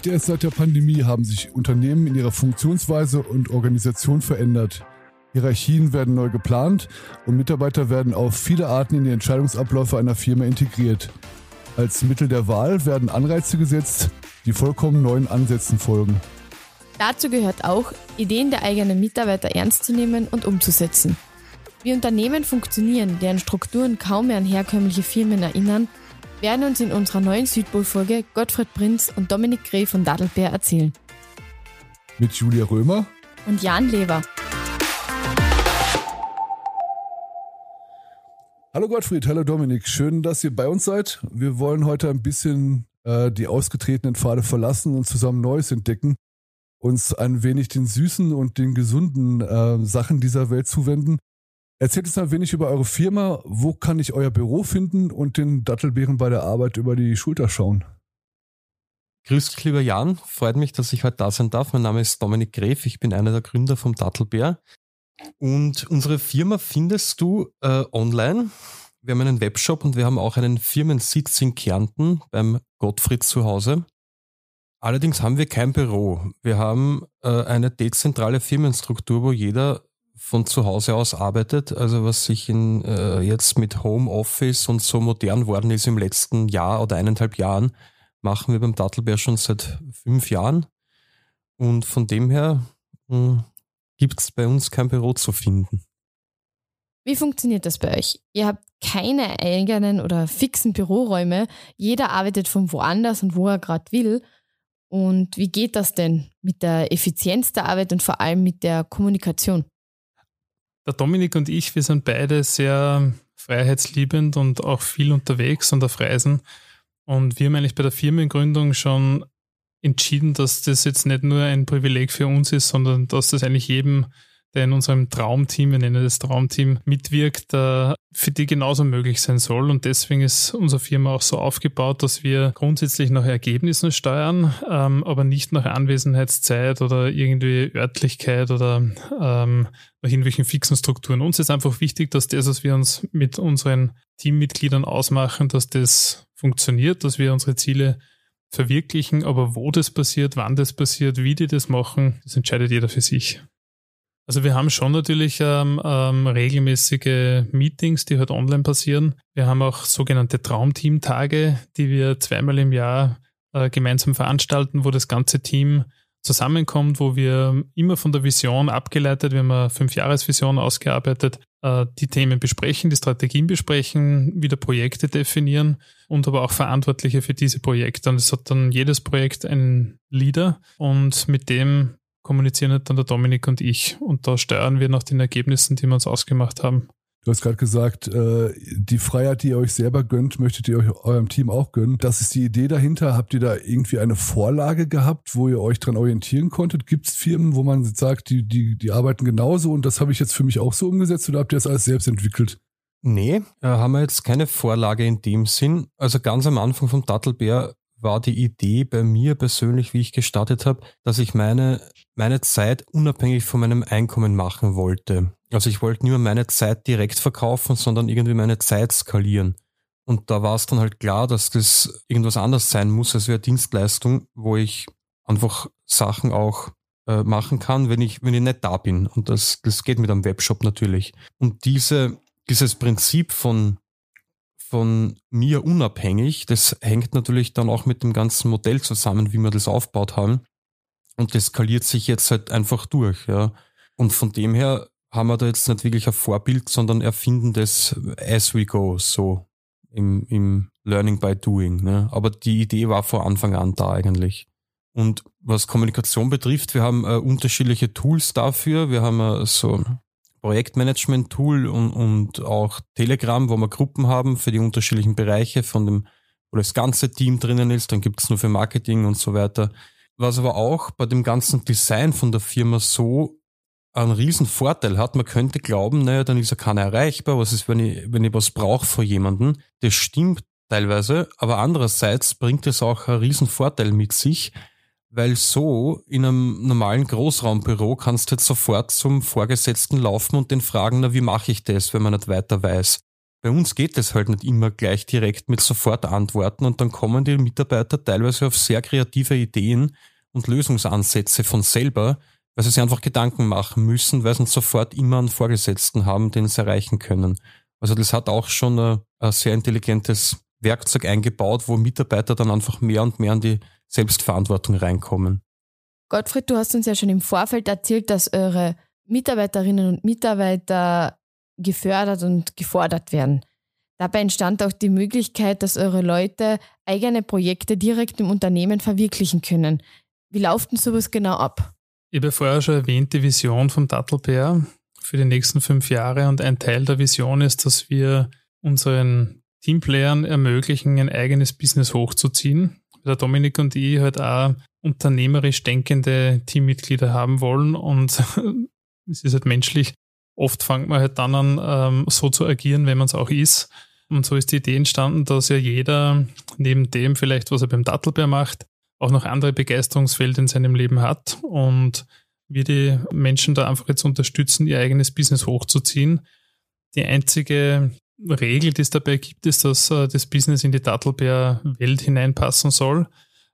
Nicht erst seit der Pandemie haben sich Unternehmen in ihrer Funktionsweise und Organisation verändert. Hierarchien werden neu geplant und Mitarbeiter werden auf viele Arten in die Entscheidungsabläufe einer Firma integriert. Als Mittel der Wahl werden Anreize gesetzt, die vollkommen neuen Ansätzen folgen. Dazu gehört auch, Ideen der eigenen Mitarbeiter ernst zu nehmen und umzusetzen. Wie Unternehmen funktionieren, deren Strukturen kaum mehr an herkömmliche Firmen erinnern, werden uns in unserer neuen Südpol-Folge Gottfried Prinz und Dominik Grey von Dadelbär erzählen. Mit Julia Römer und Jan Lever. Hallo Gottfried, hallo Dominik, schön, dass ihr bei uns seid. Wir wollen heute ein bisschen äh, die ausgetretenen Pfade verlassen und zusammen Neues entdecken, uns ein wenig den süßen und den gesunden äh, Sachen dieser Welt zuwenden. Erzählt uns ein wenig über eure Firma, wo kann ich euer Büro finden und den Dattelbären bei der Arbeit über die Schulter schauen? Grüß dich, lieber Jan. Freut mich, dass ich heute da sein darf. Mein Name ist Dominik Gref. Ich bin einer der Gründer vom Dattelbär. Und unsere Firma findest du äh, online. Wir haben einen Webshop und wir haben auch einen Firmensitz in Kärnten beim Gottfried zu Hause. Allerdings haben wir kein Büro. Wir haben äh, eine dezentrale Firmenstruktur, wo jeder von zu Hause aus arbeitet. Also was sich in, äh, jetzt mit Homeoffice und so modern worden ist im letzten Jahr oder eineinhalb Jahren, machen wir beim Dattelbär schon seit fünf Jahren. Und von dem her hm, gibt es bei uns kein Büro zu finden. Wie funktioniert das bei euch? Ihr habt keine eigenen oder fixen Büroräume. Jeder arbeitet von woanders und wo er gerade will. Und wie geht das denn mit der Effizienz der Arbeit und vor allem mit der Kommunikation? Der Dominik und ich, wir sind beide sehr freiheitsliebend und auch viel unterwegs und auf Reisen. Und wir haben eigentlich bei der Firmengründung schon entschieden, dass das jetzt nicht nur ein Privileg für uns ist, sondern dass das eigentlich jedem, der in unserem Traumteam, wir nennen das Traumteam, mitwirkt, äh, für die genauso möglich sein soll. Und deswegen ist unsere Firma auch so aufgebaut, dass wir grundsätzlich nach Ergebnissen steuern, ähm, aber nicht nach Anwesenheitszeit oder irgendwie Örtlichkeit oder ähm, nach irgendwelchen fixen Strukturen. Uns ist einfach wichtig, dass das, was wir uns mit unseren Teammitgliedern ausmachen, dass das funktioniert, dass wir unsere Ziele verwirklichen, aber wo das passiert, wann das passiert, wie die das machen, das entscheidet jeder für sich. Also wir haben schon natürlich ähm, ähm, regelmäßige Meetings, die halt online passieren. Wir haben auch sogenannte Traumteam-Tage, die wir zweimal im Jahr äh, gemeinsam veranstalten, wo das ganze Team zusammenkommt, wo wir immer von der Vision abgeleitet, wir haben eine Fünfjahresvision ausgearbeitet, äh, die Themen besprechen, die Strategien besprechen, wieder Projekte definieren und aber auch Verantwortliche für diese Projekte. Und es hat dann jedes Projekt einen Leader und mit dem kommunizieren halt dann der Dominik und ich. Und da steuern wir nach den Ergebnissen, die wir uns ausgemacht haben. Du hast gerade gesagt, äh, die Freiheit, die ihr euch selber gönnt, möchtet ihr euch eurem Team auch gönnen. Das ist die Idee dahinter. Habt ihr da irgendwie eine Vorlage gehabt, wo ihr euch dran orientieren konntet? Gibt es Firmen, wo man sagt, die, die, die arbeiten genauso und das habe ich jetzt für mich auch so umgesetzt oder habt ihr das alles selbst entwickelt? Nee, äh, haben wir jetzt keine Vorlage in dem Sinn. Also ganz am Anfang vom Dattelbär war die Idee bei mir persönlich, wie ich gestartet habe, dass ich meine, meine Zeit unabhängig von meinem Einkommen machen wollte. Also ich wollte nicht mehr meine Zeit direkt verkaufen, sondern irgendwie meine Zeit skalieren. Und da war es dann halt klar, dass das irgendwas anderes sein muss als eine Dienstleistung, wo ich einfach Sachen auch äh, machen kann, wenn ich, wenn ich nicht da bin. Und das, das geht mit einem Webshop natürlich. Und diese, dieses Prinzip von, von mir unabhängig, das hängt natürlich dann auch mit dem ganzen Modell zusammen, wie wir das aufgebaut haben. Und das skaliert sich jetzt halt einfach durch, ja. Und von dem her haben wir da jetzt nicht wirklich ein Vorbild, sondern erfinden das as we go, so im, im Learning by Doing. Ne? Aber die Idee war vor Anfang an da eigentlich. Und was Kommunikation betrifft, wir haben äh, unterschiedliche Tools dafür. Wir haben äh, so Projektmanagement-Tool und, und auch Telegram, wo wir Gruppen haben für die unterschiedlichen Bereiche, von dem, wo das ganze Team drinnen ist. Dann gibt es nur für Marketing und so weiter. Was aber auch bei dem ganzen Design von der Firma so einen riesen Vorteil hat. Man könnte glauben, naja, dann ist ja keiner erreichbar. Was ist, wenn ich, wenn ich was brauche vor jemandem? Das stimmt teilweise, aber andererseits bringt es auch einen riesen Vorteil mit sich, weil so in einem normalen Großraumbüro kannst du jetzt sofort zum Vorgesetzten laufen und den fragen, na, wie mache ich das, wenn man nicht weiter weiß? bei uns geht es halt nicht immer gleich direkt mit sofort Antworten und dann kommen die Mitarbeiter teilweise auf sehr kreative Ideen und Lösungsansätze von selber, weil sie sich einfach Gedanken machen müssen, weil sie sofort immer einen Vorgesetzten haben, den sie erreichen können. Also das hat auch schon ein, ein sehr intelligentes Werkzeug eingebaut, wo Mitarbeiter dann einfach mehr und mehr an die Selbstverantwortung reinkommen. Gottfried, du hast uns ja schon im Vorfeld erzählt, dass eure Mitarbeiterinnen und Mitarbeiter gefördert und gefordert werden. Dabei entstand auch die Möglichkeit, dass eure Leute eigene Projekte direkt im Unternehmen verwirklichen können. Wie läuft denn sowas genau ab? Ich habe vorher schon erwähnt, die Vision vom Dattelbär für die nächsten fünf Jahre und ein Teil der Vision ist, dass wir unseren Teamplayern ermöglichen, ein eigenes Business hochzuziehen. Der Dominik und ich halt auch unternehmerisch denkende Teammitglieder haben wollen und es ist halt menschlich. Oft fängt man halt dann an, ähm, so zu agieren, wenn man es auch ist. Und so ist die Idee entstanden, dass ja jeder neben dem vielleicht, was er beim Dattelbär macht, auch noch andere Begeisterungsfelder in seinem Leben hat und wir die Menschen da einfach jetzt unterstützen, ihr eigenes Business hochzuziehen. Die einzige Regel, die es dabei gibt, ist, dass äh, das Business in die Dattelbär-Welt hineinpassen soll.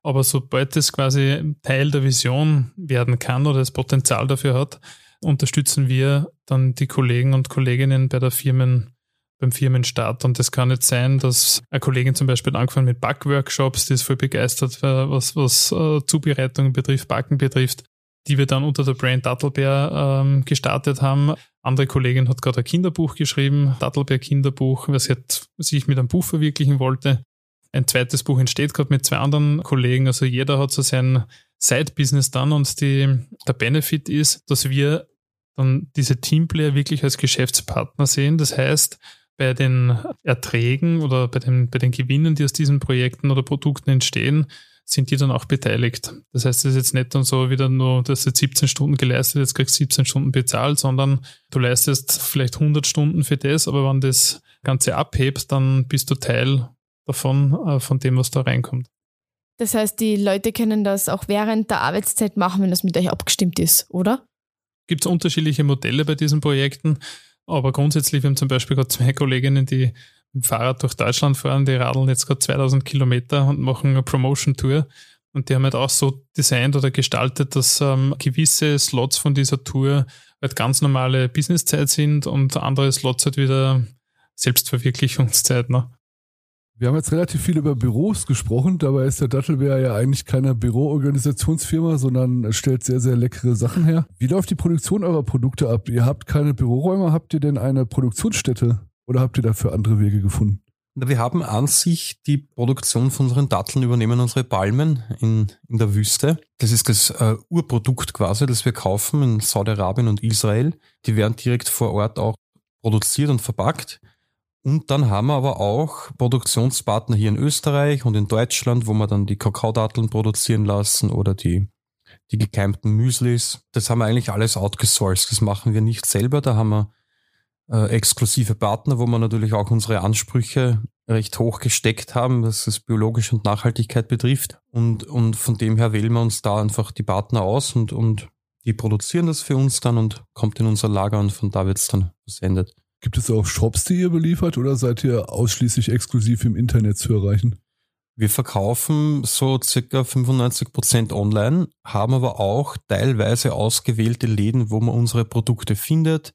Aber sobald es quasi Teil der Vision werden kann oder das Potenzial dafür hat, unterstützen wir dann die Kollegen und Kolleginnen bei der Firmen, beim Firmenstart. Und das kann nicht sein, dass eine Kollegin zum Beispiel angefangen mit Backworkshops, die ist voll begeistert, was, was uh, Zubereitungen betrifft, Backen betrifft, die wir dann unter der Brand Dattelbär ähm, gestartet haben. Andere Kollegin hat gerade ein Kinderbuch geschrieben, Dattelbär Kinderbuch, was sich mit einem Buch verwirklichen wollte. Ein zweites Buch entsteht gerade mit zwei anderen Kollegen. Also jeder hat so sein Side-Business dann und die, der Benefit ist, dass wir dann diese Teamplayer wirklich als Geschäftspartner sehen. Das heißt, bei den Erträgen oder bei den, bei den Gewinnen, die aus diesen Projekten oder Produkten entstehen, sind die dann auch beteiligt. Das heißt, es ist jetzt nicht dann so wieder nur, dass jetzt 17 Stunden geleistet, jetzt kriegst du 17 Stunden bezahlt, sondern du leistest vielleicht 100 Stunden für das, aber wenn das Ganze abhebst, dann bist du Teil davon, äh, von dem, was da reinkommt. Das heißt, die Leute können das auch während der Arbeitszeit machen, wenn das mit euch abgestimmt ist, oder? Gibt es unterschiedliche Modelle bei diesen Projekten, aber grundsätzlich, wir haben zum Beispiel gerade zwei Kolleginnen, die mit Fahrrad durch Deutschland fahren, die radeln jetzt gerade 2000 Kilometer und machen eine Promotion-Tour. Und die haben halt auch so designt oder gestaltet, dass ähm, gewisse Slots von dieser Tour halt ganz normale Businesszeit sind und andere Slots halt wieder Selbstverwirklichungszeit. Ne? Wir haben jetzt relativ viel über Büros gesprochen. Dabei ist der Dattelbär ja eigentlich keine Büroorganisationsfirma, sondern stellt sehr, sehr leckere Sachen her. Wie läuft die Produktion eurer Produkte ab? Ihr habt keine Büroräume, habt ihr denn eine Produktionsstätte oder habt ihr dafür andere Wege gefunden? Wir haben an sich die Produktion von unseren Datteln übernehmen unsere Palmen in, in der Wüste. Das ist das äh, Urprodukt quasi, das wir kaufen in Saudi-Arabien und Israel. Die werden direkt vor Ort auch produziert und verpackt. Und dann haben wir aber auch Produktionspartner hier in Österreich und in Deutschland, wo wir dann die Kakaodatteln produzieren lassen oder die, die gekeimten Müslis. Das haben wir eigentlich alles outgesourced. Das machen wir nicht selber. Da haben wir äh, exklusive Partner, wo wir natürlich auch unsere Ansprüche recht hoch gesteckt haben, was es Biologische und Nachhaltigkeit betrifft. Und, und von dem her wählen wir uns da einfach die Partner aus und, und die produzieren das für uns dann und kommt in unser Lager und von da wird es dann versendet. Gibt es auch Shops, die ihr beliefert oder seid ihr ausschließlich exklusiv im Internet zu erreichen? Wir verkaufen so circa 95 Prozent online, haben aber auch teilweise ausgewählte Läden, wo man unsere Produkte findet.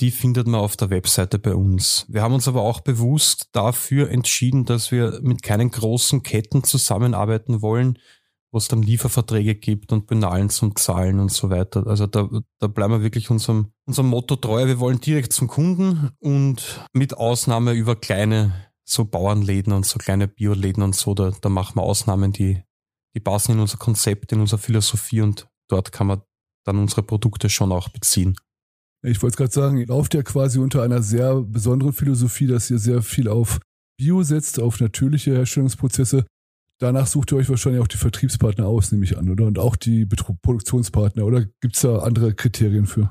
Die findet man auf der Webseite bei uns. Wir haben uns aber auch bewusst dafür entschieden, dass wir mit keinen großen Ketten zusammenarbeiten wollen, wo es dann Lieferverträge gibt und Penalen zum Zahlen und so weiter. Also da, da bleiben wir wirklich unserem, unserem Motto treu. Wir wollen direkt zum Kunden und mit Ausnahme über kleine so Bauernläden und so kleine Bioläden und so, da, da machen wir Ausnahmen, die, die passen in unser Konzept, in unsere Philosophie und dort kann man dann unsere Produkte schon auch beziehen. Ich wollte gerade sagen, ihr lauft ja quasi unter einer sehr besonderen Philosophie, dass ihr sehr viel auf Bio setzt, auf natürliche Herstellungsprozesse. Danach sucht ihr euch wahrscheinlich auch die Vertriebspartner aus, nehme ich an, oder? Und auch die Produktionspartner, oder gibt es da andere Kriterien für?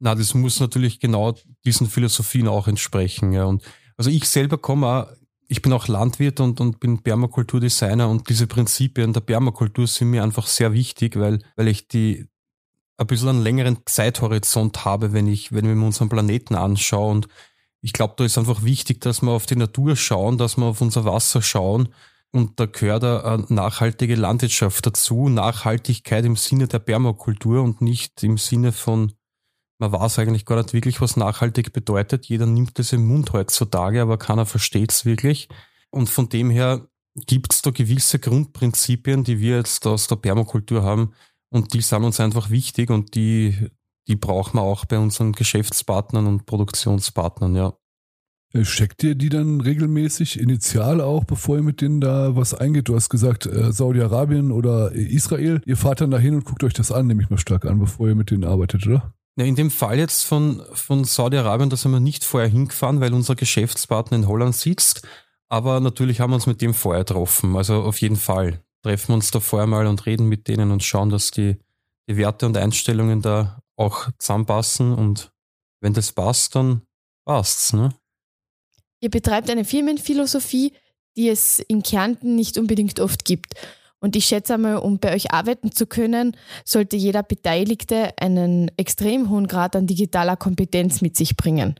Na, das muss natürlich genau diesen Philosophien auch entsprechen, ja. Und also ich selber komme auch, ich bin auch Landwirt und, und bin Permakulturdesigner und diese Prinzipien der Permakultur sind mir einfach sehr wichtig, weil, weil ich die ein bisschen einen längeren Zeithorizont habe, wenn ich, wenn ich mir unseren Planeten anschaue und ich glaube, da ist einfach wichtig, dass wir auf die Natur schauen, dass wir auf unser Wasser schauen. Und da gehört eine nachhaltige Landwirtschaft dazu. Nachhaltigkeit im Sinne der Permakultur und nicht im Sinne von, man weiß eigentlich gar nicht wirklich, was nachhaltig bedeutet. Jeder nimmt das im Mund heutzutage, aber keiner versteht es wirklich. Und von dem her gibt es da gewisse Grundprinzipien, die wir jetzt aus der Permakultur haben. Und die sind uns einfach wichtig und die, die brauchen wir auch bei unseren Geschäftspartnern und Produktionspartnern, ja. Äh, checkt ihr die dann regelmäßig initial auch, bevor ihr mit denen da was eingeht? Du hast gesagt, äh, Saudi-Arabien oder Israel. Ihr fahrt dann dahin und guckt euch das an, nehme ich mal stark an, bevor ihr mit denen arbeitet, oder? Ja, in dem Fall jetzt von, von Saudi-Arabien, da sind wir nicht vorher hingefahren, weil unser Geschäftspartner in Holland sitzt. Aber natürlich haben wir uns mit dem vorher getroffen. Also auf jeden Fall treffen wir uns da vorher mal und reden mit denen und schauen, dass die, die Werte und Einstellungen da auch zusammenpassen und wenn das passt, dann passt's, ne? Ihr betreibt eine Firmenphilosophie, die es in Kärnten nicht unbedingt oft gibt. Und ich schätze einmal, um bei euch arbeiten zu können, sollte jeder Beteiligte einen extrem hohen Grad an digitaler Kompetenz mit sich bringen.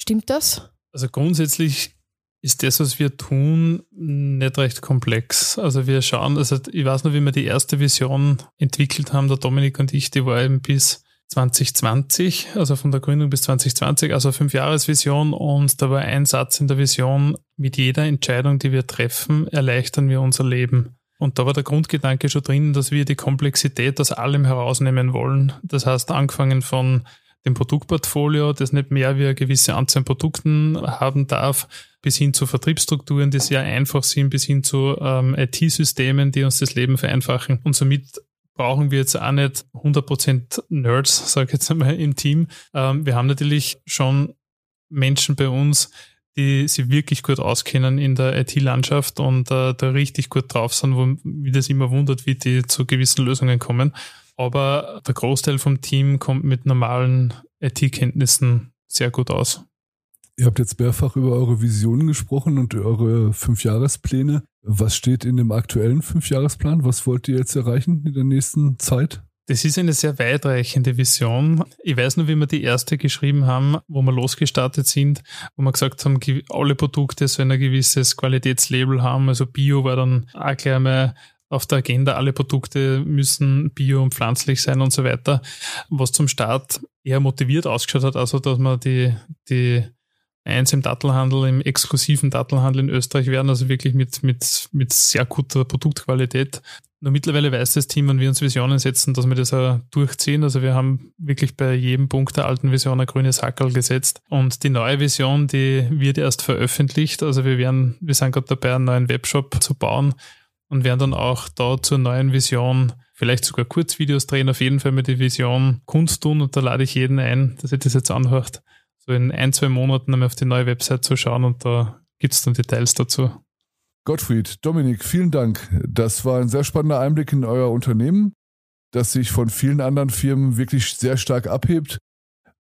Stimmt das? Also grundsätzlich ist das, was wir tun, nicht recht komplex. Also wir schauen, also ich weiß noch, wie wir die erste Vision entwickelt haben, der Dominik und ich, die war eben bis 2020, also von der Gründung bis 2020, also fünf Jahresvision und da war ein Satz in der Vision, mit jeder Entscheidung, die wir treffen, erleichtern wir unser Leben. Und da war der Grundgedanke schon drin, dass wir die Komplexität aus allem herausnehmen wollen. Das heißt, angefangen von dem Produktportfolio, das nicht mehr wie eine gewisse Anzahl an Produkten haben darf, bis hin zu Vertriebsstrukturen, die sehr einfach sind, bis hin zu ähm, IT-Systemen, die uns das Leben vereinfachen. Und somit brauchen wir jetzt auch nicht 100% Nerds, sage ich jetzt einmal, im Team. Ähm, wir haben natürlich schon Menschen bei uns, die sich wirklich gut auskennen in der IT-Landschaft und äh, da richtig gut drauf sind, wo mich das immer wundert, wie die zu gewissen Lösungen kommen. Aber der Großteil vom Team kommt mit normalen IT-Kenntnissen sehr gut aus. Ihr habt jetzt mehrfach über eure Visionen gesprochen und eure Fünfjahrespläne. Was steht in dem aktuellen Fünfjahresplan? Was wollt ihr jetzt erreichen in der nächsten Zeit? Das ist eine sehr weitreichende Vision. Ich weiß nur, wie wir die erste geschrieben haben, wo wir losgestartet sind, wo wir gesagt haben, alle Produkte sollen ein gewisses Qualitätslabel haben. Also Bio war dann auch gleich mal auf der Agenda, alle Produkte müssen bio und pflanzlich sein und so weiter. Was zum Start eher motiviert ausgeschaut hat, also dass man die, die eins im Dattelhandel, im exklusiven Dattelhandel in Österreich werden, also wirklich mit, mit, mit sehr guter Produktqualität. Nur mittlerweile weiß das Team, wenn wir uns Visionen setzen, dass wir das auch durchziehen. Also wir haben wirklich bei jedem Punkt der alten Vision ein grünes Hackerl gesetzt. Und die neue Vision, die wird erst veröffentlicht. Also wir werden, wir sind gerade dabei, einen neuen Webshop zu bauen und werden dann auch da zur neuen Vision vielleicht sogar Kurzvideos drehen, auf jeden Fall mit die Vision Kunst tun und da lade ich jeden ein, dass ihr das jetzt anhört so in ein, zwei Monaten einmal auf die neue Website zu schauen und da gibt es dann Details dazu. Gottfried, Dominik, vielen Dank. Das war ein sehr spannender Einblick in euer Unternehmen, das sich von vielen anderen Firmen wirklich sehr stark abhebt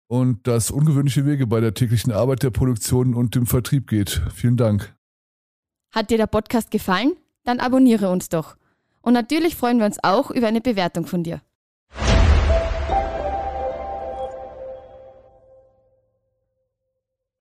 und das ungewöhnliche Wege bei der täglichen Arbeit der Produktion und dem Vertrieb geht. Vielen Dank. Hat dir der Podcast gefallen? Dann abonniere uns doch. Und natürlich freuen wir uns auch über eine Bewertung von dir.